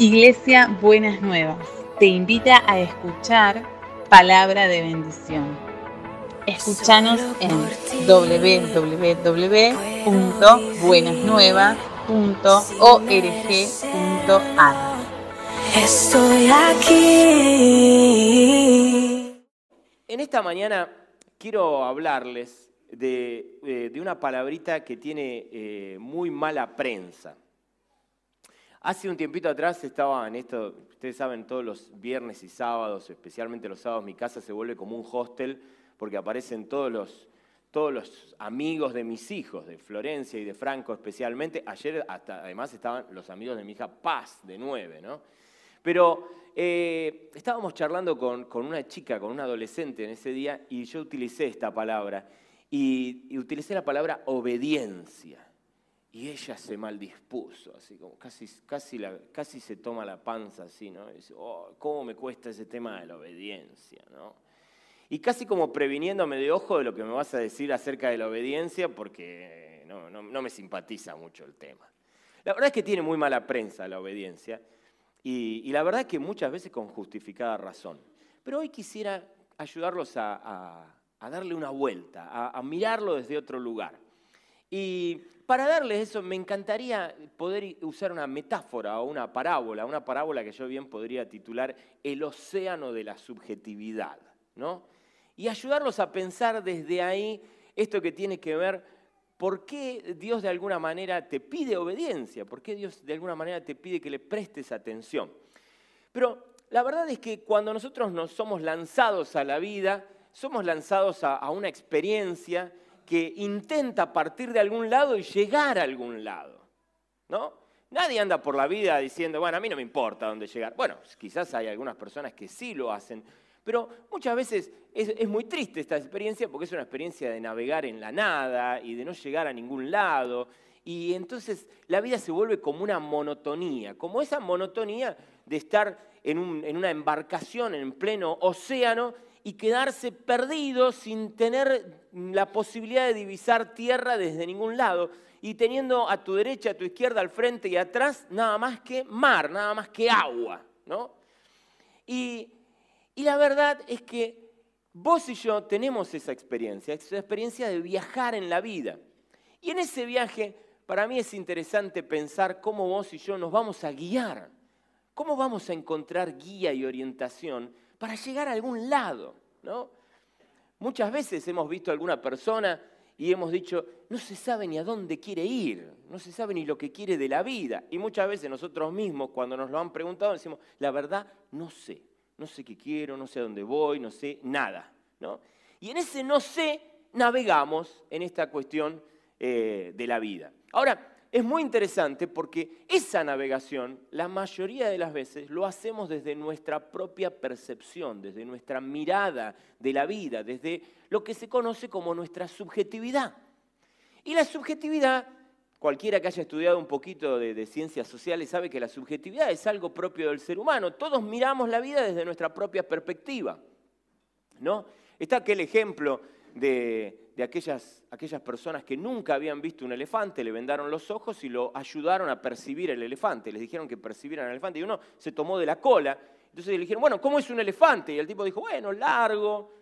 Iglesia Buenas Nuevas te invita a escuchar palabra de bendición. Escúchanos en www.buenasnuevas.org.ar. Estoy aquí. En esta mañana quiero hablarles de, eh, de una palabrita que tiene eh, muy mala prensa. Hace un tiempito atrás estaba en esto, ustedes saben, todos los viernes y sábados, especialmente los sábados, mi casa se vuelve como un hostel porque aparecen todos los, todos los amigos de mis hijos, de Florencia y de Franco especialmente. Ayer hasta, además estaban los amigos de mi hija Paz, de nueve, ¿no? Pero eh, estábamos charlando con, con, una chica, con una adolescente en ese día, y yo utilicé esta palabra, y, y utilicé la palabra obediencia. Y ella se maldispuso, así como casi, casi, casi se toma la panza así, ¿no? Dice, oh, ¿cómo me cuesta ese tema de la obediencia, ¿no? Y casi como previniéndome de ojo de lo que me vas a decir acerca de la obediencia, porque no, no, no me simpatiza mucho el tema. La verdad es que tiene muy mala prensa la obediencia, y, la verdad es que muchas veces con justificada razón. Pero hoy quisiera ayudarlos a darle una vuelta, a, a mirarlo desde otro lugar. Y para darles eso, me encantaría poder usar una metáfora o una parábola, una parábola que yo bien podría titular El océano de la subjetividad, ¿no? Y ayudarlos a pensar desde ahí esto que tiene que ver por qué Dios de alguna manera te pide obediencia, por qué Dios de alguna manera te pide que le prestes atención. Pero la verdad es que cuando nosotros nos somos lanzados a la vida, somos lanzados a, a una experiencia que intenta partir de algún lado y llegar a algún lado. ¿no? Nadie anda por la vida diciendo, bueno, a mí no me importa dónde llegar. Bueno, quizás hay algunas personas que sí lo hacen, pero muchas veces es, muy triste esta experiencia porque es una experiencia de navegar en la nada y de no llegar a ningún lado. Y entonces la vida se vuelve como una monotonía, como esa monotonía de estar en una embarcación en pleno océano y quedarse perdido sin tener la posibilidad de divisar tierra desde ningún lado y teniendo a tu derecha, a tu izquierda, al frente y atrás nada más que mar, nada más que agua. ¿no? Y, y la verdad es que vos y yo tenemos esa experiencia, esa experiencia de viajar en la vida. Y en ese viaje, para mí es interesante pensar cómo vos y yo nos vamos a guiar, cómo vamos a encontrar guía y orientación para llegar a algún lado, ¿no? Muchas veces hemos visto a alguna persona y hemos dicho, no se sabe ni a dónde quiere ir, no se sabe ni lo que quiere de la vida. Y muchas veces nosotros mismos, cuando nos lo han preguntado, decimos, la verdad, no sé, no sé qué quiero, no sé a dónde voy, no sé nada, ¿no? Y en ese no sé navegamos en esta cuestión eh, de la vida. Ahora, es muy interesante porque esa navegación, la mayoría de las veces, lo hacemos desde nuestra propia percepción, desde nuestra mirada de la vida, desde lo que se conoce como nuestra subjetividad. Y la subjetividad, cualquiera que haya estudiado un poquito de, ciencias sociales sabe que la subjetividad es algo propio del ser humano. Todos miramos la vida desde nuestra propia perspectiva. ¿no? Está aquel ejemplo de, de aquellas, aquellas personas que nunca habían visto un elefante, le vendaron los ojos y lo ayudaron a percibir el elefante. Les dijeron que percibieran el elefante y uno se tomó de la cola. Entonces le dijeron, bueno, ¿cómo es un elefante? Y el tipo dijo, bueno, largo,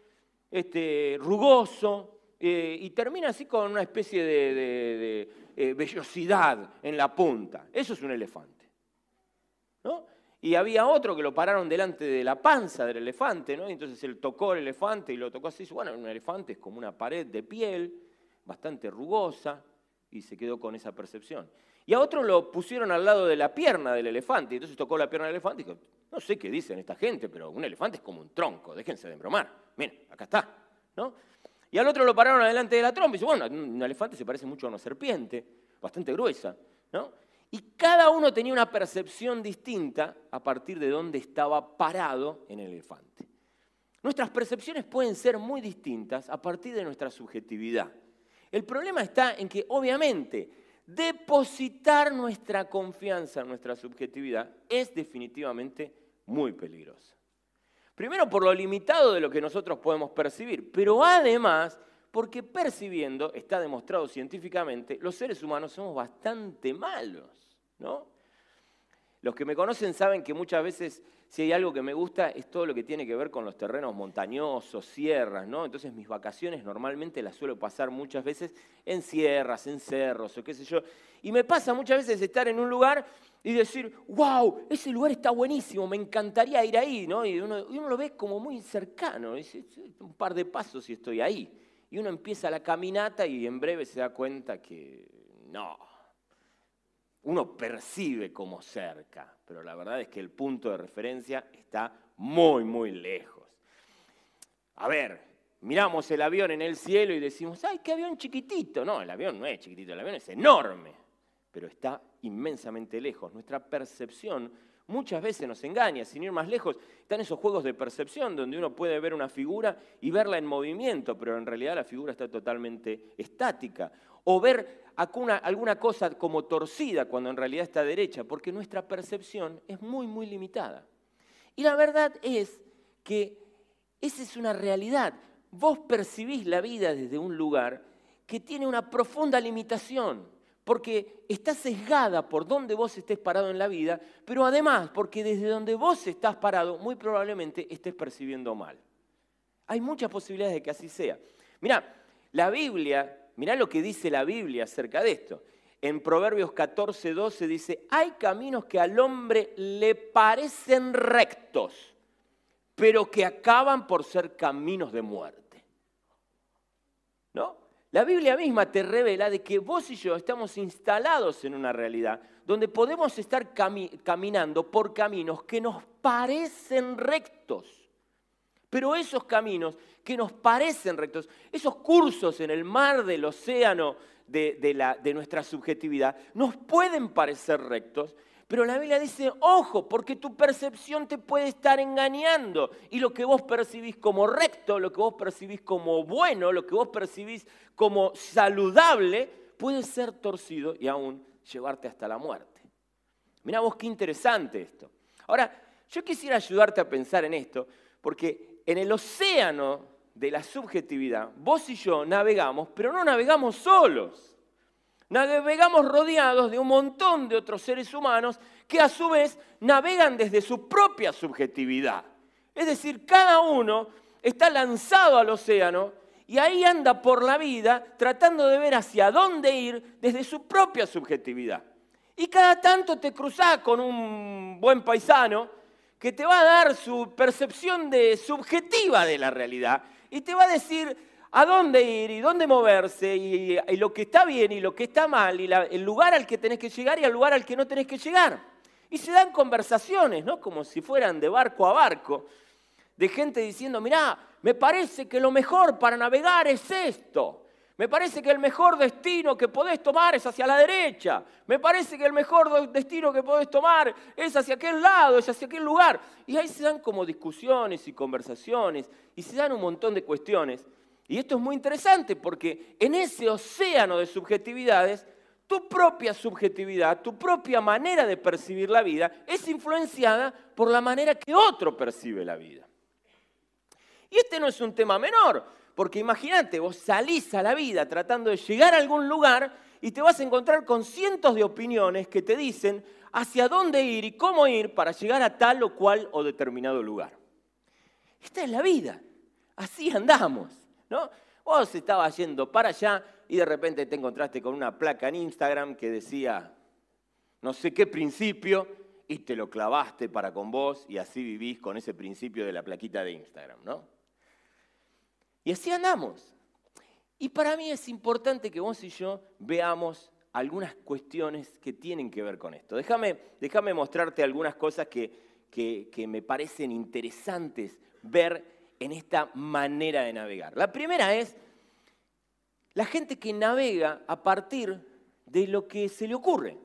este, rugoso, eh, y termina así con una especie de, de, eh, vellosidad en la punta. Eso es un elefante. ¿no? Y había otro que lo pararon delante de la panza del elefante, ¿no? Y entonces él tocó el elefante y lo tocó así. Bueno, un elefante es como una pared de piel, bastante rugosa, y se quedó con esa percepción. Y a otro lo pusieron al lado de la pierna del elefante, y entonces tocó la pierna del elefante y dijo, no sé qué dicen esta gente, pero un elefante es como un tronco, déjense de embromar. Miren, acá está, ¿no? Y al otro lo pararon adelante de la trompa y dice, bueno, un elefante se parece mucho a una serpiente, bastante gruesa, ¿no? Y cada uno tenía una percepción distinta a partir de dónde estaba parado en el elefante. Nuestras percepciones pueden ser muy distintas a partir de nuestra subjetividad. El problema está en que, obviamente, depositar nuestra confianza en nuestra subjetividad es definitivamente muy peligroso. Primero por lo limitado de lo que nosotros podemos percibir, pero además porque percibiendo, está demostrado científicamente, los seres humanos somos bastante malos, ¿no? Los que me conocen saben que muchas veces si hay algo que me gusta es todo lo que tiene que ver con los terrenos montañosos, sierras, ¿no? Entonces mis vacaciones normalmente las suelo pasar muchas veces en sierras, en cerros o qué sé yo. Y me pasa muchas veces estar en un lugar y decir, wow, ese lugar está buenísimo, me encantaría ir ahí, ¿no? Y uno, lo ve como muy cercano, un par de pasos y estoy ahí. Y uno empieza la caminata y en breve se da cuenta que no, uno percibe como cerca, pero la verdad es que el punto de referencia está muy, muy lejos. A ver, miramos el avión en el cielo y decimos, ¡ay, qué avión chiquitito! No, el avión no es chiquitito, el avión es enorme, pero está inmensamente lejos. Nuestra percepción muchas veces nos engaña, sin ir más lejos. Están esos juegos de percepción donde uno puede ver una figura y verla en movimiento, pero en realidad la figura está totalmente estática. O ver alguna, cosa como torcida cuando en realidad está derecha, porque nuestra percepción es muy, muy limitada. Y la verdad es que esa es una realidad. Vos percibís la vida desde un lugar que tiene una profunda limitación, porque está sesgada por donde vos estés parado en la vida, pero además porque desde donde vos estás parado muy probablemente estés percibiendo mal. Hay muchas posibilidades de que así sea. Mira, la Biblia Mirá lo que dice la Biblia acerca de esto. En Proverbios 14, 12 dice, hay caminos que al hombre le parecen rectos, pero que acaban por ser caminos de muerte. La Biblia misma te revela de que vos y yo estamos instalados en una realidad donde podemos estar caminando por caminos que nos parecen rectos. Pero esos caminos que nos parecen rectos, esos cursos en el mar del océano de, nuestra subjetividad, nos pueden parecer rectos, pero la Biblia dice, ojo, porque tu percepción te puede estar engañando. Y lo que vos percibís como recto, lo que vos percibís como bueno, lo que vos percibís como saludable, puede ser torcido y aún llevarte hasta la muerte. Mirá vos qué interesante esto. Ahora, yo quisiera ayudarte a pensar en esto, porque en el océano de la subjetividad, vos y yo navegamos, pero no navegamos solos. Navegamos rodeados de un montón de otros seres humanos que a su vez navegan desde su propia subjetividad. Es decir, cada uno está lanzado al océano y ahí anda por la vida tratando de ver hacia dónde ir desde su propia subjetividad. Y cada tanto te cruzás con un buen paisano que te va a dar su percepción de, subjetiva de la realidad y te va a decir a dónde ir y dónde moverse y, lo que está bien y lo que está mal y el lugar al que tenés que llegar y el lugar al que no tenés que llegar. Y se dan conversaciones, ¿no? Como si fueran de barco a barco, de gente diciendo, mirá, me parece que lo mejor para navegar es esto. Me parece que el mejor destino que podés tomar es hacia la derecha. Me parece que el mejor destino que podés tomar es hacia aquel lado, es hacia aquel lugar. Y ahí se dan como discusiones y conversaciones y se dan un montón de cuestiones. Y esto es muy interesante porque en ese océano de subjetividades, tu propia subjetividad, tu propia manera de percibir la vida es influenciada por la manera que otro percibe la vida. Y este no es un tema menor, porque imagínate, vos salís a la vida tratando de llegar a algún lugar y te vas a encontrar con cientos de opiniones que te dicen hacia dónde ir y cómo ir para llegar a tal o cual o determinado lugar. Esta es la vida. Así andamos, ¿no? Vos estabas yendo para allá y de repente te encontraste con una placa en Instagram que decía no sé qué principio y te lo clavaste para con vos y así vivís con ese principio de la plaquita de Instagram, ¿no? Y así andamos. Y para mí es importante que vos y yo veamos algunas cuestiones que tienen que ver con esto. Déjame, déjame mostrarte algunas cosas que, que, me parecen interesantes ver en esta manera de navegar. La primera es la gente que navega a partir de lo que se le ocurre,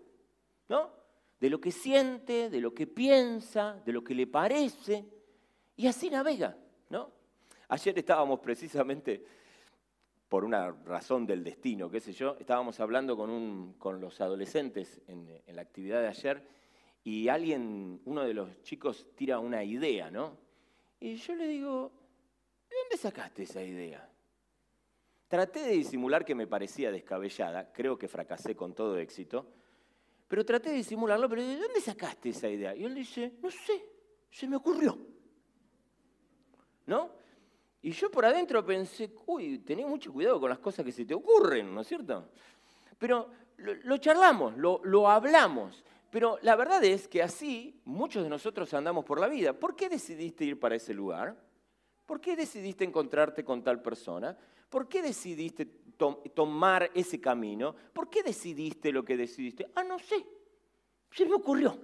¿no? De lo que siente, de lo que piensa, de lo que le parece, y así navega, ¿no? Ayer estábamos precisamente, por una razón del destino, qué sé yo, estábamos hablando con, los adolescentes en, la actividad de ayer y alguien, uno de los chicos tira una idea, ¿no? Y yo le digo, ¿de dónde sacaste esa idea? Traté de disimular que me parecía descabellada, creo que fracasé con todo éxito, pero traté de disimularlo, pero ¿de dónde sacaste esa idea? Y él dice, no sé, se me ocurrió. ¿No? Y yo por adentro pensé, uy, tenés mucho cuidado con las cosas que se te ocurren, ¿no es cierto? Pero lo, charlamos, lo, lo hablamos. Pero la verdad es que así muchos de nosotros andamos por la vida. ¿Por qué decidiste ir para ese lugar? ¿Por qué decidiste encontrarte con tal persona? ¿Por qué decidiste tomar ese camino? ¿Por qué decidiste lo que decidiste? Ah, no sé. Se me ocurrió.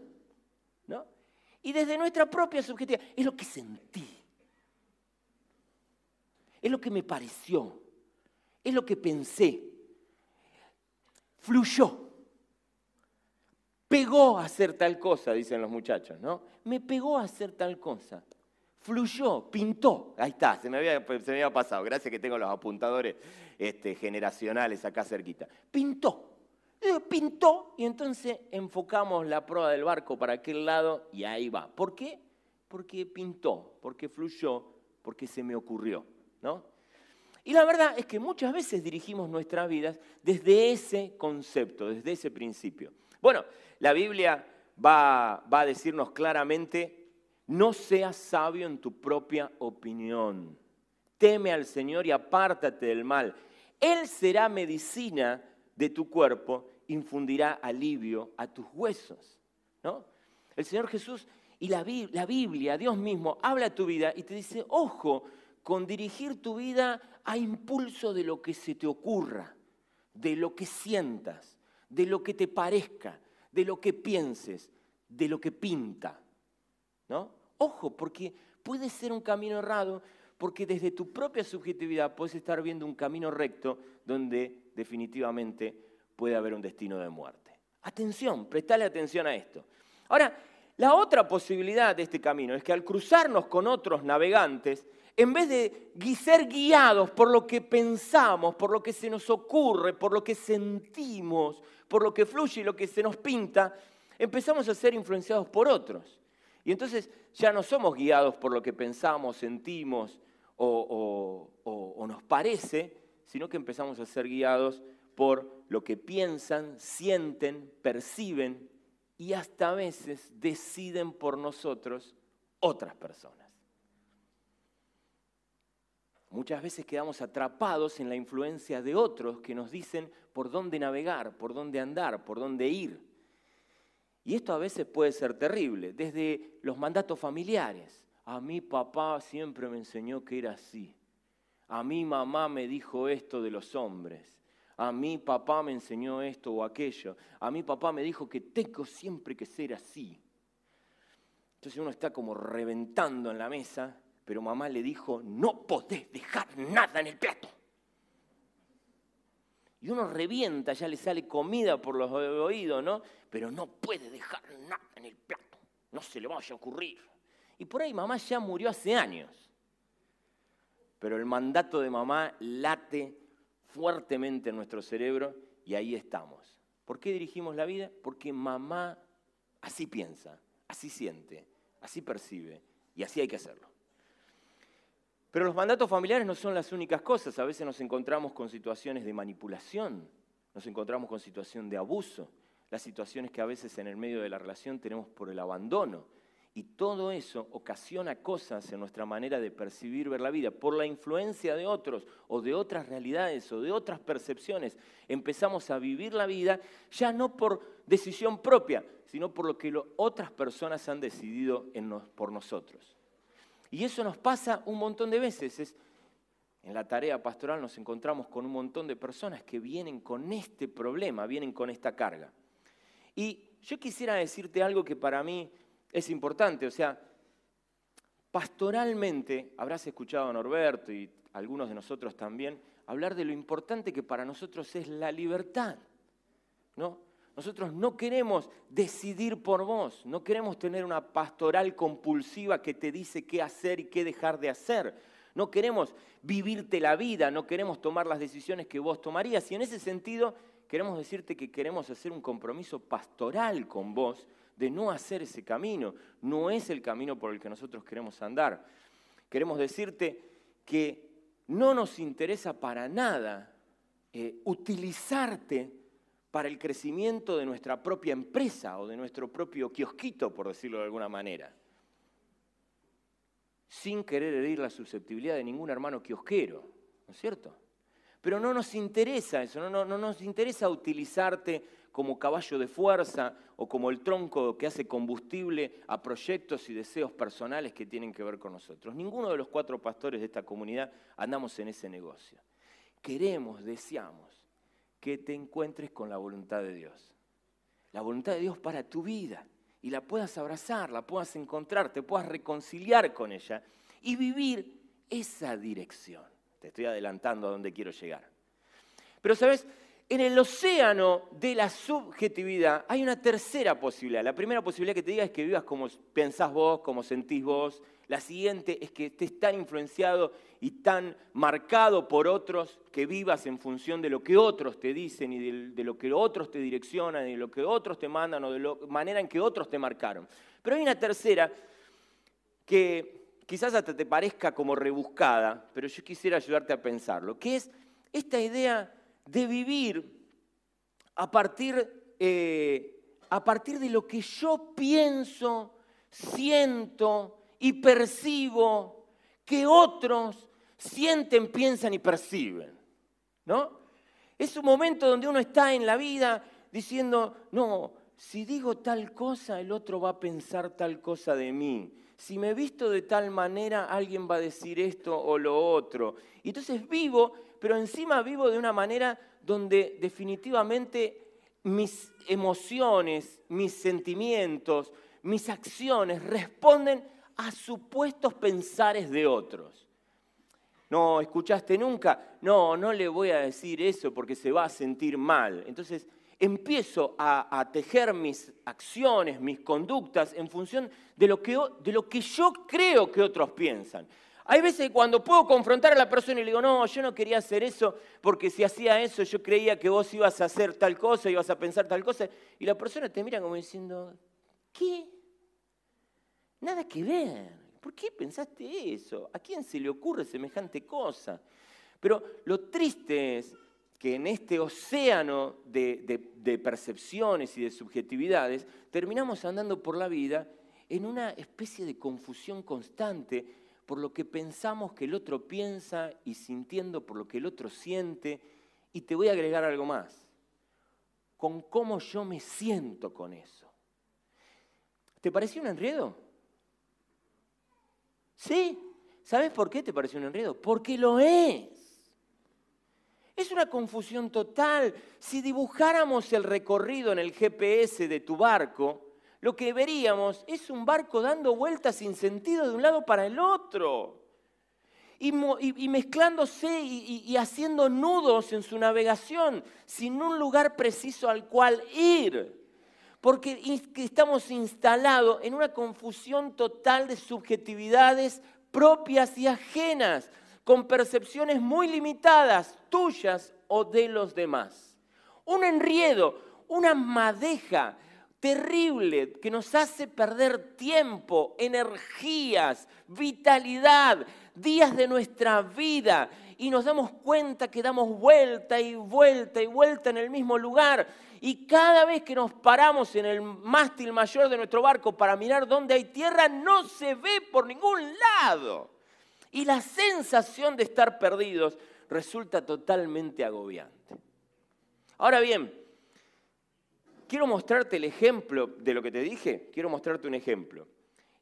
¿No? Y desde nuestra propia subjetividad, es lo que sentí. Es lo que me pareció. Es lo que pensé. Fluyó. Pegó a hacer tal cosa, dicen los muchachos, ¿no? Me pegó a hacer tal cosa fluyó, pintó. Ahí está, se me había, se me había pasado. Gracias que tengo los apuntadores este, generacionales acá cerquita. Pintó. Eh, pintó y entonces enfocamos la proa del barco para aquel lado y ahí va. ¿Por qué? Porque pintó, porque fluyó, porque se me ocurrió. ¿no? Y la verdad es que muchas veces dirigimos nuestras vidas desde ese concepto, desde ese principio. Bueno, la Biblia va, va a decirnos claramente no seas sabio en tu propia opinión. Teme al Señor y apártate del mal. Él será medicina de tu cuerpo, infundirá alivio a tus huesos. ¿no? El Señor Jesús y la, la Biblia, Dios mismo, habla a tu vida y te dice, ojo, con dirigir tu vida a impulso de lo que se te ocurra, de lo que sientas, de lo que te parezca, de lo que pienses, de lo que pinta. ¿no? Ojo, porque puede ser un camino errado, porque desde tu propia subjetividad puedes estar viendo un camino recto donde definitivamente puede haber un destino de muerte. Atención, prestale atención a esto. Ahora, la otra posibilidad de este camino es que al cruzarnos con otros navegantes, en vez de ser guiados por lo que pensamos, por lo que se nos ocurre, por lo que sentimos, por lo que fluye y lo que se nos pinta, empezamos a ser influenciados por otros. Y entonces ya no somos guiados por lo que pensamos, sentimos o, nos parece, sino que empezamos a ser guiados por lo que piensan, sienten, perciben y hasta a veces deciden por nosotros otras personas. Muchas veces quedamos atrapados en la influencia de otros que nos dicen por dónde navegar, por dónde andar, por dónde ir. Y esto a veces puede ser terrible, desde los mandatos familiares. A mi papá siempre me enseñó que era así. A mi mamá me dijo esto de los hombres. A mi papá me enseñó esto o aquello. A mi papá me dijo que tengo siempre que ser así. Entonces uno está como reventando en la mesa, pero mamá le dijo, no podés dejar nada en el plato y uno revienta, ya le sale comida por los oídos, ¿no? Pero no puede dejar nada en el plato, no se le vaya a ocurrir. Y por ahí mamá ya murió hace años, pero el mandato de mamá late fuertemente en nuestro cerebro y ahí estamos. ¿Por qué dirigimos la vida? Porque mamá así piensa, así siente, así percibe y así hay que hacerlo. Pero los mandatos familiares no son las únicas cosas. A veces nos encontramos con situaciones de manipulación, nos encontramos con situaciones de abuso, las situaciones que a veces en el medio de la relación tenemos por el abandono. Y todo eso ocasiona cosas en nuestra manera de percibir, ver la vida. Por la influencia de otros o de otras realidades o de otras percepciones, empezamos a vivir la vida ya no por decisión propia, sino por lo que otras personas han decidido por nosotros. Y eso nos pasa un montón de veces. en la tarea pastoral nos encontramos con un montón de personas que vienen con este problema, vienen con esta carga. Y yo quisiera decirte algo que para mí es importante, o sea, pastoralmente habrás escuchado a Norberto y algunos de nosotros también hablar de lo importante que para nosotros es la libertad, ¿no? Nosotros no queremos decidir por vos, no queremos tener una pastoral compulsiva que te dice qué hacer y qué dejar de hacer. No queremos vivirte la vida, no queremos tomar las decisiones que vos tomarías. Y en ese sentido, queremos decirte que queremos hacer un compromiso pastoral con vos de no hacer ese camino. No es el camino por el que nosotros queremos andar. Queremos decirte que no nos interesa para nada eh, utilizarte para el crecimiento de nuestra propia empresa o de nuestro propio kiosquito, por decirlo de alguna manera, sin querer herir la susceptibilidad de ningún hermano kiosquero, ¿no es cierto? Pero no nos interesa eso, no, no, no nos interesa utilizarte como caballo de fuerza o como el tronco que hace combustible a proyectos y deseos personales que tienen que ver con nosotros. Ninguno de los cuatro pastores de esta comunidad andamos en ese negocio. Queremos, deseamos que te encuentres con la voluntad de Dios. La voluntad de Dios para tu vida y la puedas abrazar, la puedas encontrar, te puedas reconciliar con ella y vivir esa dirección. Te estoy adelantando a dónde quiero llegar. Pero sabes, en el océano de la subjetividad hay una tercera posibilidad. La primera posibilidad que te diga es que vivas como pensás vos, como sentís vos. La siguiente es que estés tan influenciado y tan marcado por otros que vivas en función de lo que otros te dicen y de, lo que otros te direccionan y de lo que otros te mandan o de la manera en que otros te marcaron. Pero hay una tercera que quizás hasta te parezca como rebuscada, pero yo quisiera ayudarte a pensarlo, que es esta idea de vivir a partir, eh, a partir de lo que yo pienso, siento y percibo que otros sienten, piensan y perciben. ¿No? Es un momento donde uno está en la vida diciendo, no, si digo tal cosa, el otro va a pensar tal cosa de mí. Si me visto de tal manera, alguien va a decir esto o lo otro. Y entonces vivo pero encima vivo de una manera donde definitivamente mis emociones, mis sentimientos, mis acciones responden a supuestos pensares de otros. No, ¿escuchaste nunca? No, no le voy a decir eso porque se va a sentir mal. Entonces empiezo a, tejer mis acciones, mis conductas en función de lo, que, de lo que yo creo que otros piensan. Hay veces cuando puedo confrontar a la persona y le digo, no, yo no quería hacer eso porque si hacía eso yo creía que vos ibas a hacer tal cosa, ibas a pensar tal cosa, y la persona te mira como diciendo, ¿qué? Nada que ver. ¿Por qué pensaste eso? ¿A quién se le ocurre semejante cosa? Pero lo triste es que en este océano de, percepciones y de subjetividades terminamos andando por la vida en una especie de confusión constante por lo que pensamos que el otro piensa y sintiendo por lo que el otro siente. Y te voy a agregar algo más, con cómo yo me siento con eso. ¿Te pareció un enredo? Sí. ¿Sabes por qué te pareció un enredo? Porque lo es. Es una confusión total. Si dibujáramos el recorrido en el GPS de tu barco, lo que veríamos es un barco dando vueltas sin sentido de un lado para el otro. Y, mezclándose y, haciendo nudos en su navegación, sin un lugar preciso al cual ir. Porque estamos instalados en una confusión total de subjetividades propias y ajenas, con percepciones muy limitadas, tuyas o de los demás. Un enriedo, una madeja terrible que nos hace perder tiempo, energías, vitalidad, días de nuestra vida y nos damos cuenta que damos vuelta y vuelta y vuelta en el mismo lugar. Y cada vez que nos paramos en el mástil mayor de nuestro barco para mirar dónde hay tierra, no se ve por ningún lado. Y la sensación de estar perdidos resulta totalmente agobiante. Ahora bien, quiero mostrarte el ejemplo de lo que te dije. Quiero mostrarte un ejemplo.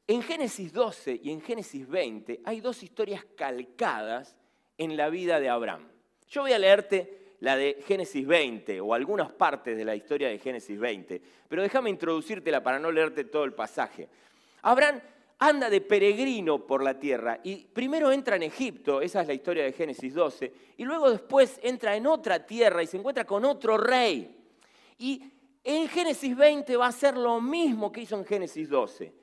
En Génesis 12 y en Génesis 20 hay dos historias calcadas en la vida de Abraham. Yo voy a leerte la de Génesis 20 o algunas partes de la historia de Génesis 20, pero déjame introducírtela para no leerte todo el pasaje. Abraham anda de peregrino por la tierra y primero entra en Egipto, esa es la historia de Génesis 12, y luego después entra en otra tierra y se encuentra con otro rey. Y en Génesis 20 va a ser lo mismo que hizo en Génesis 12.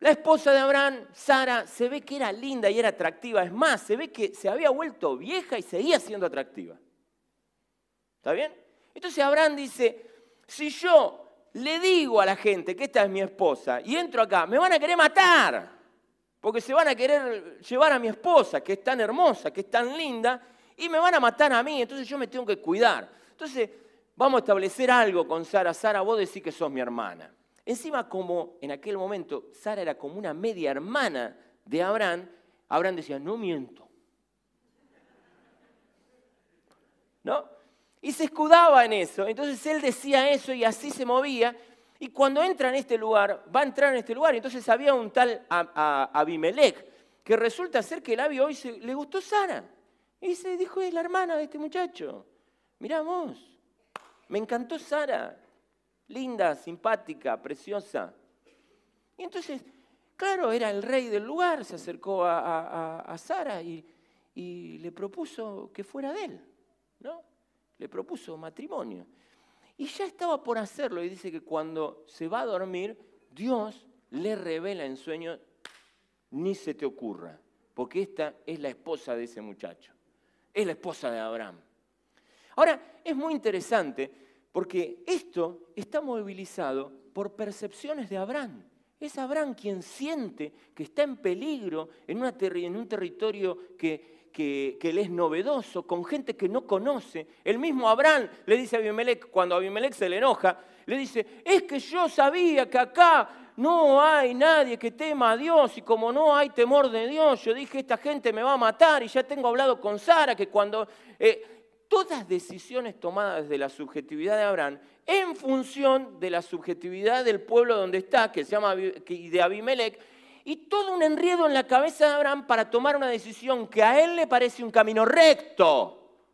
La esposa de Abraham, Sara, se ve que era linda y era atractiva. Es más, se ve que se había vuelto vieja y seguía siendo atractiva. ¿Está bien? Entonces Abraham dice, si yo le digo a la gente que esta es mi esposa y entro acá, me van a querer matar. Porque se van a querer llevar a mi esposa, que es tan hermosa, que es tan linda, y me van a matar a mí. Entonces yo me tengo que cuidar. Entonces vamos a establecer algo con Sara. Sara, vos decís que sos mi hermana. Encima, como en aquel momento Sara era como una media hermana de Abraham, Abraham decía, no miento. ¿No? Y se escudaba en eso. Entonces él decía eso y así se movía. Y cuando entra en este lugar, va a entrar en este lugar. Entonces había un tal Abimelech, que resulta ser que el Abi hoy le gustó Sara. Y se dijo, es la hermana de este muchacho. Miramos, me encantó Sara. Linda, simpática, preciosa. Y entonces, claro, era el rey del lugar, se acercó a, Sara y, y le propuso que fuera de él. ¿no? Le propuso matrimonio. Y ya estaba por hacerlo y dice que cuando se va a dormir, Dios le revela en sueño, ni se te ocurra, porque esta es la esposa de ese muchacho, es la esposa de Abraham. Ahora, es muy interesante porque esto está movilizado por percepciones de Abraham. Es Abraham quien siente que está en peligro en, en un territorio que, que, él es novedoso, con gente que no conoce. El mismo Abraham le dice a Abimelech, cuando Abimelech se le enoja, le dice, es que yo sabía que acá no hay nadie que tema a Dios y como no hay temor de Dios, yo dije, esta gente me va a matar y ya tengo hablado con Sara que cuando... Eh, todas decisiones tomadas desde la subjetividad de Abraham en función de la subjetividad del pueblo donde está, que se llama de Abimelech, y todo un enredo en la cabeza de Abraham para tomar una decisión que a él le parece un camino recto,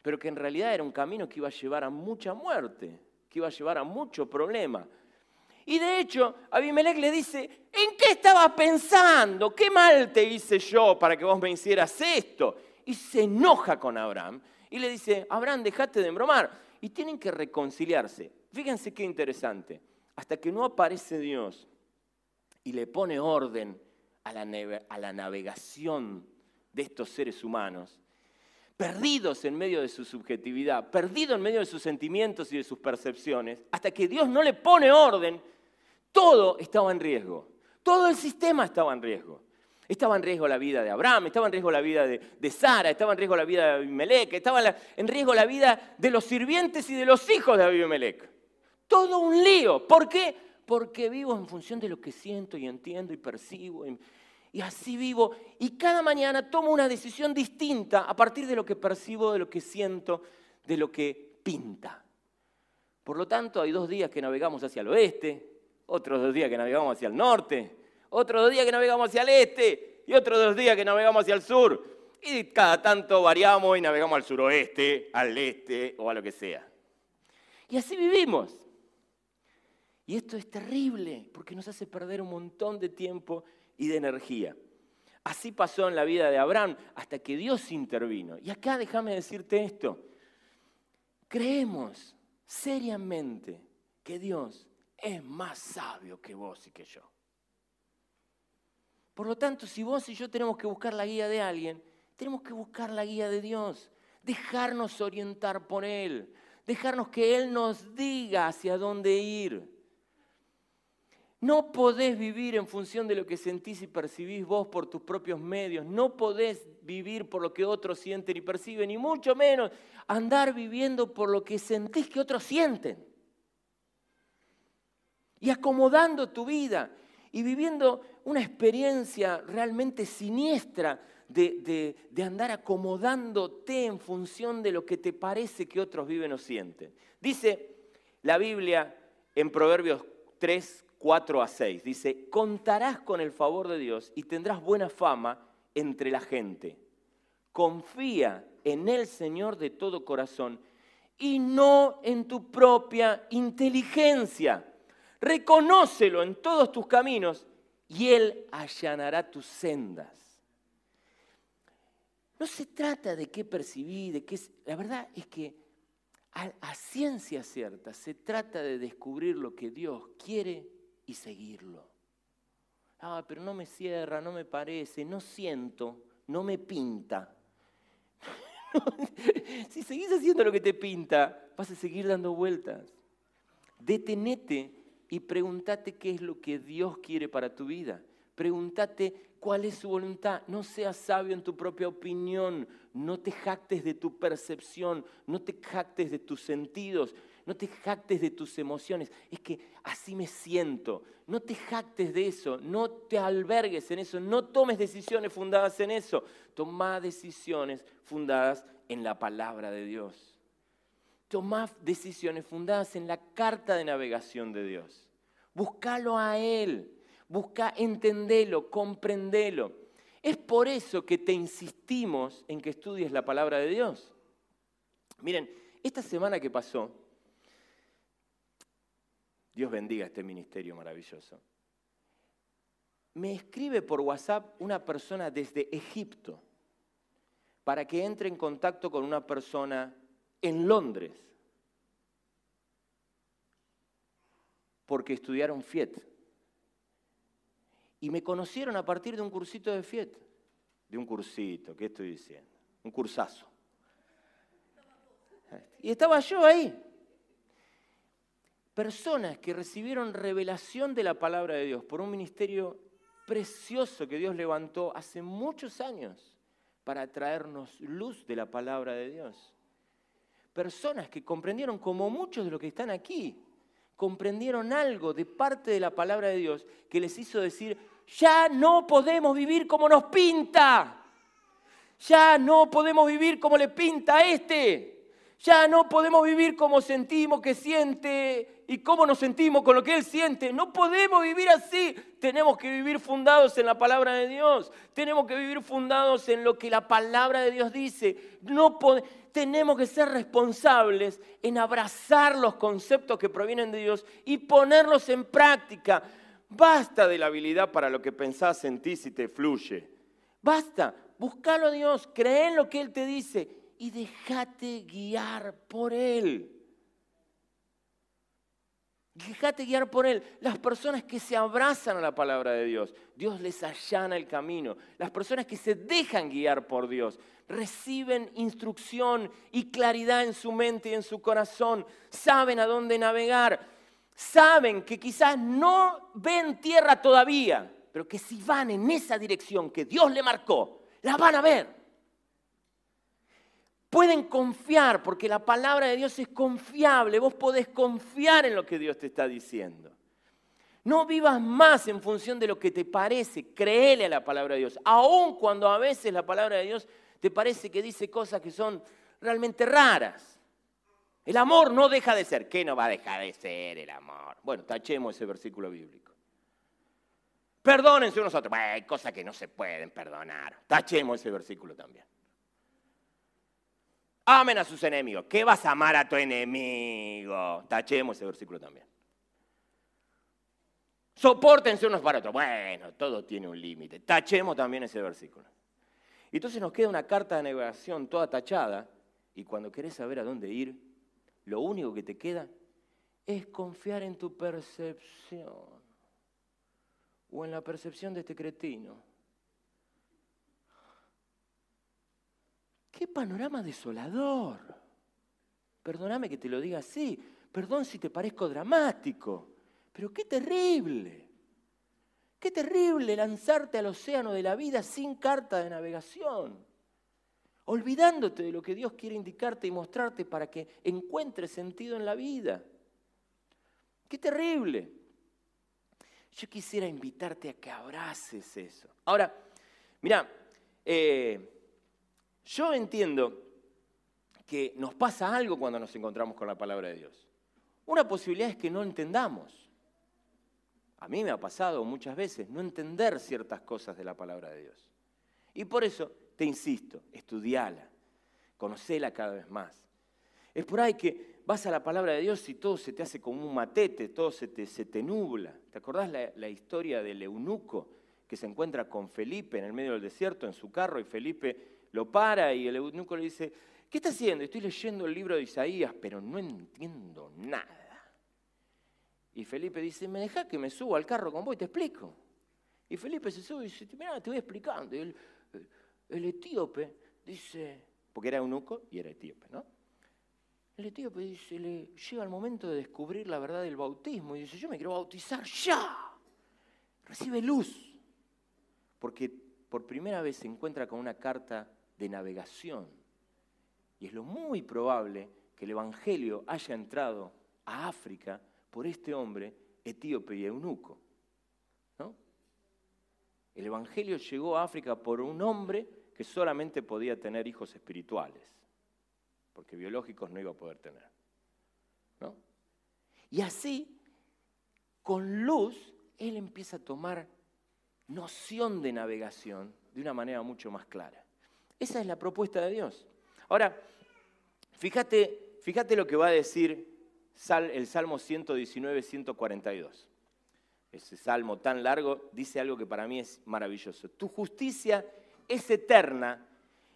pero que en realidad era un camino que iba a llevar a mucha muerte, que iba a llevar a mucho problema. Y de hecho, Abimelech le dice, ¿en qué estabas pensando? ¿Qué mal te hice yo para que vos me hicieras esto? Y se enoja con Abraham y le dice, Abraham, dejate de embromar. Y tienen que reconciliarse. Fíjense qué interesante. Hasta que no aparece Dios y le pone orden a la, navegación de estos seres humanos, perdidos en medio de su subjetividad, perdidos en medio de sus sentimientos y de sus percepciones, hasta que Dios no le pone orden, todo estaba en riesgo. Todo el sistema estaba en riesgo. Estaba en riesgo la vida de Abraham, estaba en riesgo la vida de, Sara, estaba en riesgo la vida de Abimelech, estaba en riesgo la vida de los sirvientes y de los hijos de Abimelech. Todo un lío. ¿Por qué? Porque vivo en función de lo que siento y entiendo y percibo. Y, así vivo. Y cada mañana tomo una decisión distinta a partir de lo que percibo, de lo que siento, de lo que pinta. Por lo tanto, hay dos días que navegamos hacia el oeste, otros dos días que navegamos hacia el norte, otros dos días que navegamos hacia el este y otros dos días que navegamos hacia el sur. Y cada tanto variamos y navegamos al suroeste, al este o a lo que sea. Y así vivimos. Y esto es terrible porque nos hace perder un montón de tiempo y de energía. Así pasó en la vida de Abraham hasta que Dios intervino. Y acá déjame decirte esto. Creemos seriamente que Dios es más sabio que vos y que yo. Por lo tanto, si vos y yo tenemos que buscar la guía de alguien, tenemos que buscar la guía de Dios, dejarnos orientar por Él, dejarnos que Él nos diga hacia dónde ir. No podés vivir en función de lo que sentís y percibís vos por tus propios medios. No podés vivir por lo que otros sienten y perciben, y mucho menos andar viviendo por lo que sentís que otros sienten. Y acomodando tu vida y viviendo una experiencia realmente siniestra de, de, andar acomodándote en función de lo que te parece que otros viven o sienten. Dice la Biblia en Proverbios 3, 4 a 6. Dice, contarás con el favor de Dios y tendrás buena fama entre la gente. Confía en el Señor de todo corazón y no en tu propia inteligencia. Reconócelo en todos tus caminos y Él allanará tus sendas. No se trata de qué percibí, de qué... La verdad es que a, a ciencia cierta se trata de descubrir lo que Dios quiere y seguirlo. Ah, pero no me cierra, no me parece, no siento, no me pinta. si seguís haciendo lo que te pinta, vas a seguir dando vueltas. Detenete y pregúntate qué es lo que Dios quiere para tu vida. Pregúntate cuál es su voluntad. No seas sabio en tu propia opinión, no te jactes de tu percepción, no te jactes de tus sentidos, no te jactes de tus emociones. Es que así me siento. No te jactes de eso, no te albergues en eso, no tomes decisiones fundadas en eso. Toma decisiones fundadas en la palabra de Dios. Toma decisiones fundadas en la carta de navegación de Dios. Búscalo a Él, busca entenderlo, comprendelo. Es por eso que te insistimos en que estudies la palabra de Dios. Miren, esta semana que pasó, Dios bendiga este ministerio maravilloso. Me escribe por WhatsApp una persona desde Egipto para que entre en contacto con una persona en Londres, porque estudiaron FIET. Y me conocieron a partir de un cursito de FIET. De un cursito, ¿qué estoy diciendo? Un cursazo. Y estaba yo ahí. Personas que recibieron revelación de la palabra de Dios por un ministerio precioso que Dios levantó hace muchos años para traernos luz de la palabra de Dios. Personas que comprendieron, como muchos de los que están aquí, comprendieron algo de parte de la palabra de Dios que les hizo decir, ya no podemos vivir como nos pinta, ya no podemos vivir como le pinta a este. Ya no podemos vivir como sentimos que siente y cómo nos sentimos con lo que Él siente. No podemos vivir así. Tenemos que vivir fundados en la palabra de Dios. Tenemos que vivir fundados en lo que la palabra de Dios dice. No tenemos que ser responsables en abrazar los conceptos que provienen de Dios y ponerlos en práctica. Basta de la habilidad para lo que pensás, sentís y te fluye. Basta. Búscalo a Dios. Cree en lo que Él te dice y déjate guiar por Él. Déjate guiar por Él. Las personas que se abrazan a la palabra de Dios, Dios les allana el camino. Las personas que se dejan guiar por Dios, reciben instrucción y claridad en su mente y en su corazón. Saben a dónde navegar. Saben que quizás no ven tierra todavía, pero que si van en esa dirección que Dios le marcó, la van a ver pueden confiar, porque la palabra de Dios es confiable, vos podés confiar en lo que Dios te está diciendo. No vivas más en función de lo que te parece, créele a la palabra de Dios, aun cuando a veces la palabra de Dios te parece que dice cosas que son realmente raras. El amor no deja de ser. ¿Qué no va a dejar de ser el amor? Bueno, tachemos ese versículo bíblico. Perdónense unos a otros. hay cosas que no se pueden perdonar. Tachemos ese versículo también. Amen a sus enemigos. ¿Qué vas a amar a tu enemigo? Tachemos ese versículo también. Sopórtense unos para otros. Bueno, todo tiene un límite. Tachemos también ese versículo. Y entonces nos queda una carta de navegación toda tachada y cuando querés saber a dónde ir, lo único que te queda es confiar en tu percepción o en la percepción de este cretino. Qué panorama desolador. Perdóname que te lo diga así. Perdón si te parezco dramático. Pero qué terrible. Qué terrible lanzarte al océano de la vida sin carta de navegación. Olvidándote de lo que Dios quiere indicarte y mostrarte para que encuentres sentido en la vida. Qué terrible. Yo quisiera invitarte a que abraces eso. Ahora, mira, eh, yo entiendo que nos pasa algo cuando nos encontramos con la palabra de Dios. Una posibilidad es que no entendamos. A mí me ha pasado muchas veces no entender ciertas cosas de la palabra de Dios. Y por eso te insisto, estudiala, conocela cada vez más. Es por ahí que vas a la palabra de Dios y todo se te hace como un matete, todo se te, se te nubla. ¿Te acordás la, la historia del eunuco que se encuentra con Felipe en el medio del desierto en su carro y Felipe lo para y el eunuco le dice, ¿qué está haciendo? Estoy leyendo el libro de Isaías, pero no entiendo nada. Y Felipe dice, ¿me deja que me suba al carro con vos y te explico? Y Felipe se sube y dice, mira, te voy explicando. Y el, el etíope dice, porque era eunuco y era etíope, ¿no? El etíope dice, le llega el momento de descubrir la verdad del bautismo y dice, yo me quiero bautizar ya. Recibe luz. porque por primera vez se encuentra con una carta de navegación. Y es lo muy probable que el Evangelio haya entrado a África por este hombre etíope y eunuco. ¿no? El Evangelio llegó a África por un hombre que solamente podía tener hijos espirituales, porque biológicos no iba a poder tener. ¿no? Y así, con luz, él empieza a tomar noción de navegación de una manera mucho más clara. Esa es la propuesta de Dios. Ahora, fíjate, fíjate lo que va a decir el Salmo 119, 142. Ese salmo tan largo dice algo que para mí es maravilloso. Tu justicia es eterna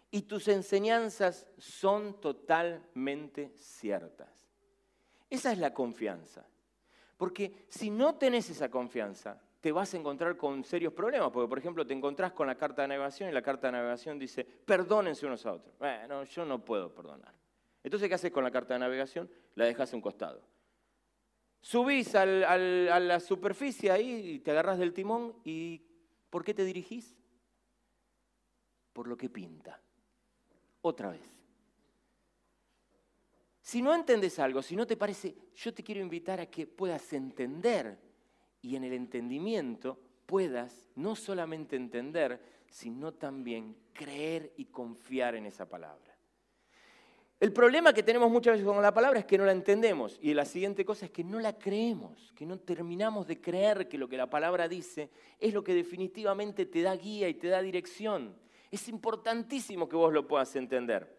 y tus enseñanzas son totalmente ciertas. Esa es la confianza. Porque si no tenés esa confianza, te vas a encontrar con serios problemas. Porque, por ejemplo, te encontrás con la carta de navegación y la carta de navegación dice, perdónense unos a otros. Bueno, yo no puedo perdonar. Entonces, ¿qué haces con la carta de navegación? La dejas a un costado. Subís a la superficie ahí y te agarras del timón y ¿por qué te dirigís? Por lo que pinta. Otra vez. Si no entendés algo, si no te parece, yo te quiero invitar a que puedas entender y en el entendimiento puedas no solamente entender, sino también creer y confiar en esa palabra. El problema que tenemos muchas veces con la palabra es que no la entendemos. Y la siguiente cosa es que no la creemos, que no terminamos de creer que lo que la palabra dice es lo que definitivamente te da guía y te da dirección. Es importantísimo que vos lo puedas entender.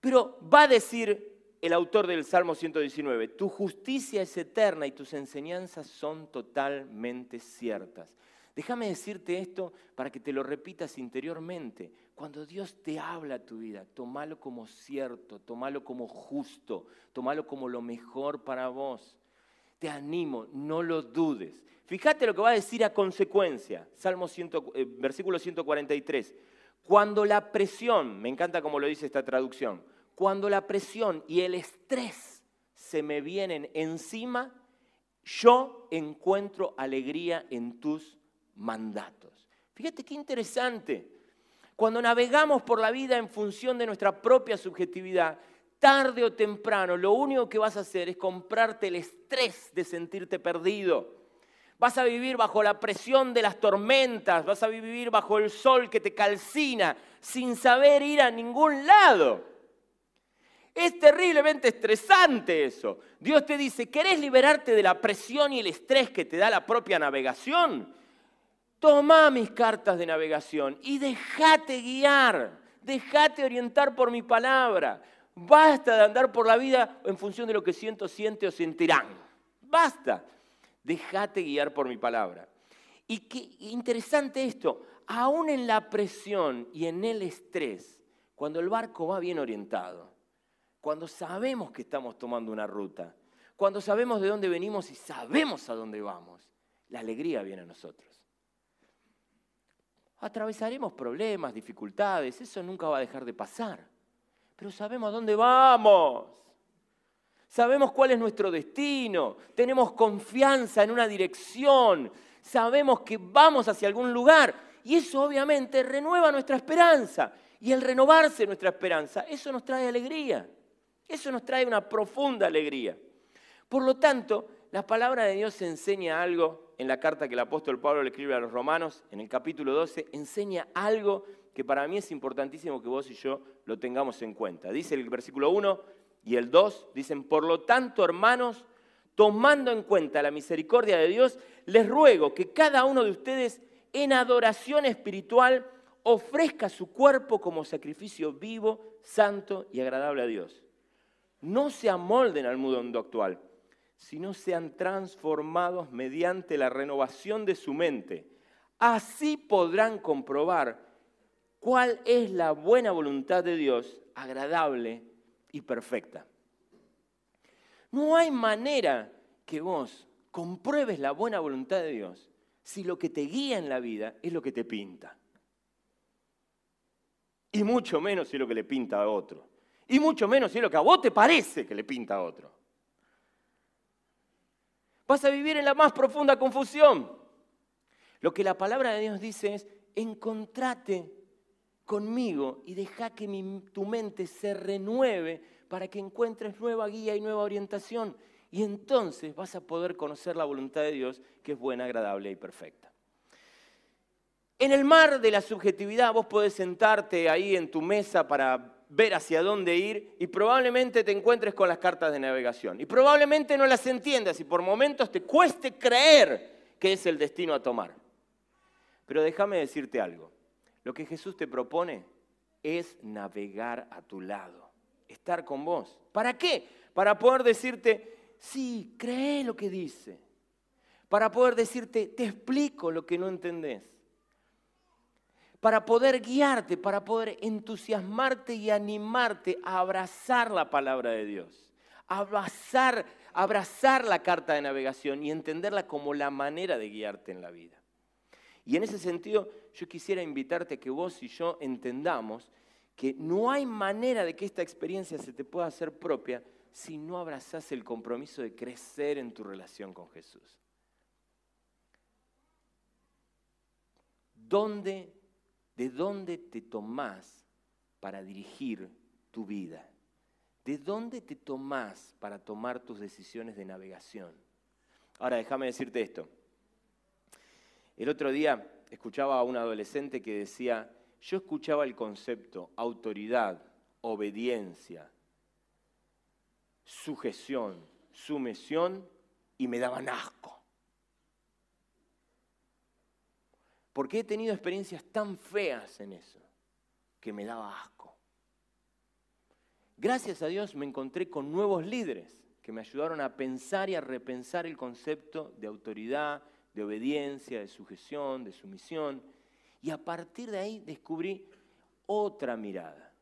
Pero va a decir el autor del Salmo 119, tu justicia es eterna y tus enseñanzas son totalmente ciertas. Déjame decirte esto para que te lo repitas interiormente. Cuando Dios te habla a tu vida, tomalo como cierto, tomalo como justo, tomalo como lo mejor para vos. Te animo, no lo dudes. Fíjate lo que va a decir a consecuencia. Salmo 100, eh, versículo 143. Cuando la presión, me encanta como lo dice esta traducción, cuando la presión y el estrés se me vienen encima, yo encuentro alegría en tus mandatos. Fíjate qué interesante. Cuando navegamos por la vida en función de nuestra propia subjetividad, tarde o temprano lo único que vas a hacer es comprarte el estrés de sentirte perdido. Vas a vivir bajo la presión de las tormentas, vas a vivir bajo el sol que te calcina, sin saber ir a ningún lado. Es terriblemente estresante eso. Dios te dice, ¿querés liberarte de la presión y el estrés que te da la propia navegación? Toma mis cartas de navegación y déjate guiar, déjate orientar por mi palabra. Basta de andar por la vida en función de lo que siento, siente o sentirán. Basta. Déjate guiar por mi palabra. Y qué interesante esto, aún en la presión y en el estrés, cuando el barco va bien orientado, cuando sabemos que estamos tomando una ruta, cuando sabemos de dónde venimos y sabemos a dónde vamos, la alegría viene a nosotros. Atravesaremos problemas, dificultades, eso nunca va a dejar de pasar. Pero sabemos a dónde vamos. Sabemos cuál es nuestro destino. Tenemos confianza en una dirección. Sabemos que vamos hacia algún lugar. Y eso obviamente renueva nuestra esperanza. Y el renovarse nuestra esperanza, eso nos trae alegría. Eso nos trae una profunda alegría. Por lo tanto, la palabra de Dios enseña algo en la carta que el apóstol Pablo le escribe a los romanos, en el capítulo 12, enseña algo que para mí es importantísimo que vos y yo lo tengamos en cuenta. Dice el versículo 1 y el 2, dicen, por lo tanto, hermanos, tomando en cuenta la misericordia de Dios, les ruego que cada uno de ustedes en adoración espiritual ofrezca su cuerpo como sacrificio vivo, santo y agradable a Dios. No se amolden al mundo actual sino sean transformados mediante la renovación de su mente. Así podrán comprobar cuál es la buena voluntad de Dios, agradable y perfecta. No hay manera que vos compruebes la buena voluntad de Dios si lo que te guía en la vida es lo que te pinta. Y mucho menos si lo que le pinta a otro. Y mucho menos si es lo que a vos te parece que le pinta a otro vas a vivir en la más profunda confusión. Lo que la palabra de Dios dice es, encontrate conmigo y deja que mi- tu mente se renueve para que encuentres nueva guía y nueva orientación. Y entonces vas a poder conocer la voluntad de Dios, que es buena, agradable y perfecta. En el mar de la subjetividad vos podés sentarte ahí en tu mesa para ver hacia dónde ir y probablemente te encuentres con las cartas de navegación. Y probablemente no las entiendas y por momentos te cueste creer que es el destino a tomar. Pero déjame decirte algo. Lo que Jesús te propone es navegar a tu lado, estar con vos. ¿Para qué? Para poder decirte, sí, cree lo que dice. Para poder decirte, te explico lo que no entendés para poder guiarte, para poder entusiasmarte y animarte a abrazar la palabra de Dios, abrazar, abrazar la carta de navegación y entenderla como la manera de guiarte en la vida. Y en ese sentido, yo quisiera invitarte a que vos y yo entendamos que no hay manera de que esta experiencia se te pueda hacer propia si no abrazás el compromiso de crecer en tu relación con Jesús. ¿Dónde ¿De dónde te tomás para dirigir tu vida? ¿De dónde te tomás para tomar tus decisiones de navegación? Ahora, déjame decirte esto. El otro día escuchaba a un adolescente que decía, yo escuchaba el concepto autoridad, obediencia, sujeción, sumisión y me daban asco. Porque he tenido experiencias tan feas en eso que me daba asco. Gracias a Dios me encontré con nuevos líderes que me ayudaron a pensar y a repensar el concepto de autoridad, de obediencia, de sujeción, de sumisión. Y a partir de ahí descubrí otra mirada.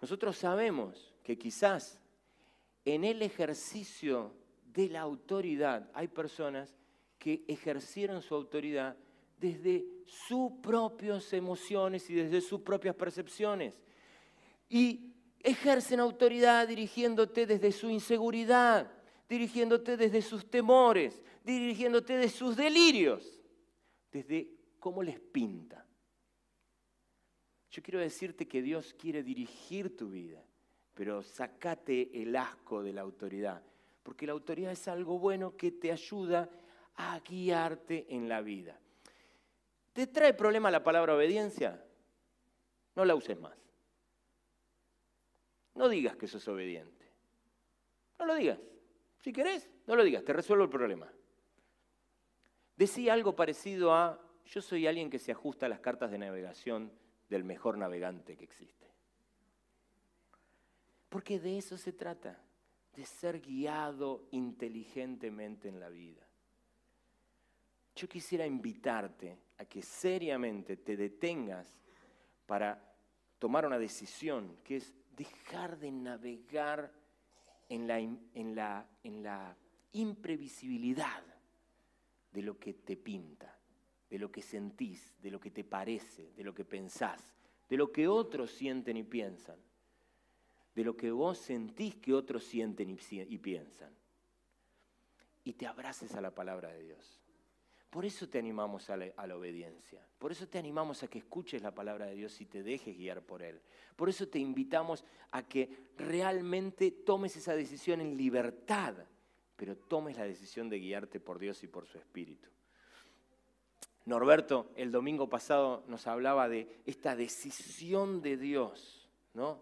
Nosotros sabemos que quizás en el ejercicio de la autoridad hay personas que ejercieron su autoridad desde sus propias emociones y desde sus propias percepciones. Y ejercen autoridad dirigiéndote desde su inseguridad, dirigiéndote desde sus temores, dirigiéndote de sus delirios, desde cómo les pinta. Yo quiero decirte que Dios quiere dirigir tu vida, pero sacate el asco de la autoridad, porque la autoridad es algo bueno que te ayuda a guiarte en la vida. ¿Te trae problema la palabra obediencia? No la uses más. No digas que sos obediente. No lo digas. Si querés, no lo digas, te resuelvo el problema. Decía algo parecido a, yo soy alguien que se ajusta a las cartas de navegación del mejor navegante que existe. Porque de eso se trata, de ser guiado inteligentemente en la vida. Yo quisiera invitarte a que seriamente te detengas para tomar una decisión, que es dejar de navegar en la, en la, en la imprevisibilidad de lo que te pinta, de lo que sentís, de lo que te parece, de lo que pensás, de lo que otros sienten y piensan, de lo que vos sentís que otros sienten y, y piensan. Y te abraces a la palabra de Dios. Por eso te animamos a la, obediencia. Por eso te animamos a que escuches la palabra de Dios y te dejes guiar por Él. Por eso te invitamos a que realmente tomes esa decisión en libertad, pero tomes la decisión de guiarte por Dios y por su Espíritu. Norberto el domingo pasado nos hablaba de esta decisión de Dios, ¿no?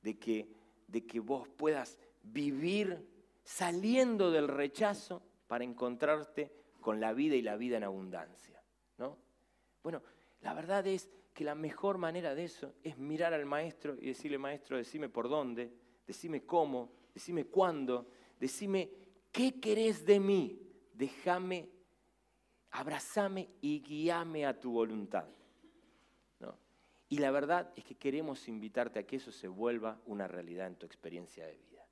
De que, de que vos puedas vivir saliendo del rechazo para encontrarte con la vida y la vida en abundancia. ¿no? Bueno, la verdad es que la mejor manera de eso es mirar al maestro y decirle, maestro, decime por dónde, decime cómo, decime cuándo, decime qué querés de mí, déjame, abrazame y guíame a tu voluntad. ¿no? Y la verdad es que queremos invitarte a que eso se vuelva una realidad en tu experiencia de vida.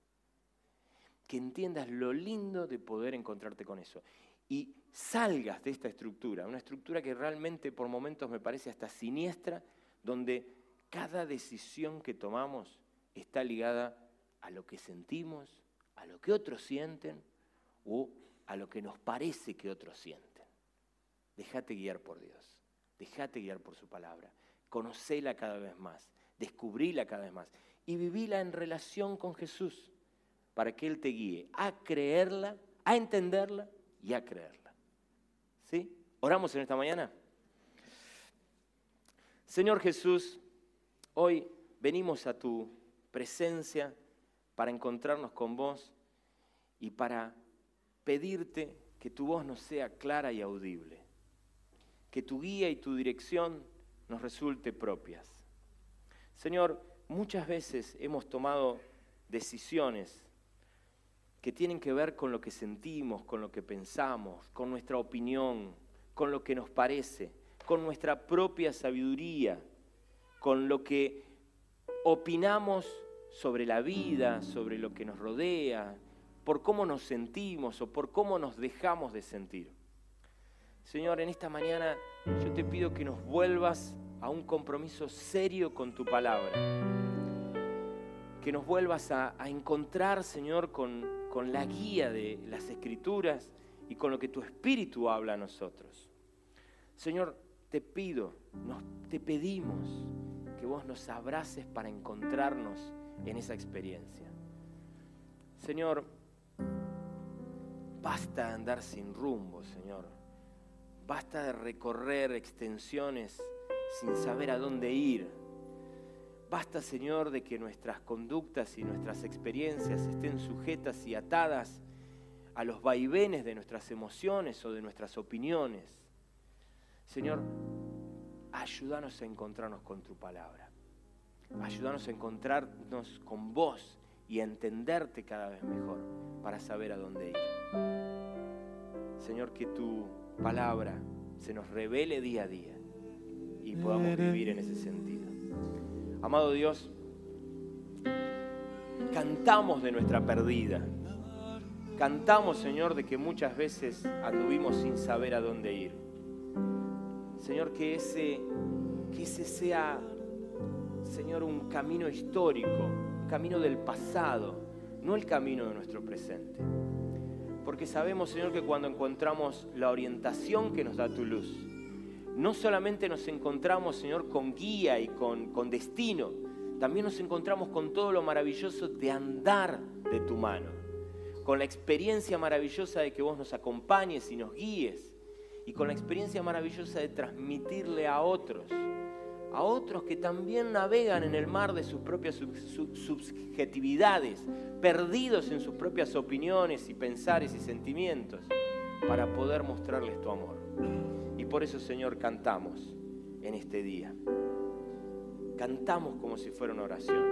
Que entiendas lo lindo de poder encontrarte con eso y salgas de esta estructura, una estructura que realmente por momentos me parece hasta siniestra, donde cada decisión que tomamos está ligada a lo que sentimos, a lo que otros sienten o a lo que nos parece que otros sienten. Déjate guiar por Dios. Dejate guiar por su palabra. Conocela cada vez más. Descubrila cada vez más. Y vivila en relación con Jesús para que Él te guíe a creerla, a entenderla y a creerla. ¿Sí? ¿Oramos en esta mañana? Señor Jesús, hoy venimos a tu presencia para encontrarnos con vos y para pedirte que tu voz nos sea clara y audible, que tu guía y tu dirección nos resulte propias. Señor, muchas veces hemos tomado decisiones que tienen que ver con lo que sentimos, con lo que pensamos, con nuestra opinión, con lo que nos parece, con nuestra propia sabiduría, con lo que opinamos sobre la vida, sobre lo que nos rodea, por cómo nos sentimos o por cómo nos dejamos de sentir. Señor, en esta mañana yo te pido que nos vuelvas a un compromiso serio con tu palabra. Que nos vuelvas a, encontrar, Señor, con, con la guía de las escrituras y con lo que tu Espíritu habla a nosotros. Señor, te pido, te pedimos que vos nos abraces para encontrarnos en esa experiencia. Señor, basta de andar sin rumbo, Señor. Basta de recorrer extensiones sin saber a dónde ir. Basta, Señor, de que nuestras conductas y nuestras experiencias estén sujetas y atadas a los vaivenes de nuestras emociones o de nuestras opiniones. Señor, ayúdanos a encontrarnos con tu palabra. Ayúdanos a encontrarnos con vos y a entenderte cada vez mejor para saber a dónde ir. Señor, que tu palabra se nos revele día a día y podamos vivir en ese sentido. Amado Dios, cantamos de nuestra perdida. Cantamos, Señor, de que muchas veces anduvimos sin saber a dónde ir. Señor, que ese, que ese sea, Señor, un camino histórico, un camino del pasado, no el camino de nuestro presente. Porque sabemos, Señor, que cuando encontramos la orientación que nos da tu luz, no solamente nos encontramos, Señor, con guía y con, destino, también nos encontramos con todo lo maravilloso de andar de tu mano, con la experiencia maravillosa de que vos nos acompañes y nos guíes, y con la experiencia maravillosa de transmitirle a otros, a otros que también navegan en el mar de sus propias subjetividades, perdidos en sus propias opiniones y pensares y sentimientos, para poder mostrarles tu amor. Y por eso, Señor, cantamos en este día. Cantamos como si fuera una oración,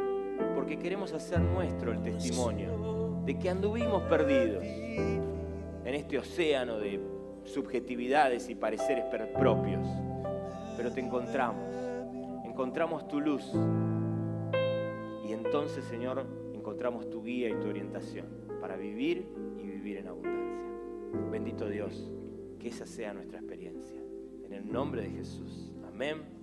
porque queremos hacer nuestro el testimonio de que anduvimos perdidos en este océano de subjetividades y pareceres propios, pero te encontramos, encontramos tu luz y entonces, Señor, encontramos tu guía y tu orientación para vivir y vivir en abundancia. Bendito Dios, que esa sea nuestra experiencia. En el nombre de Jesús. Amén.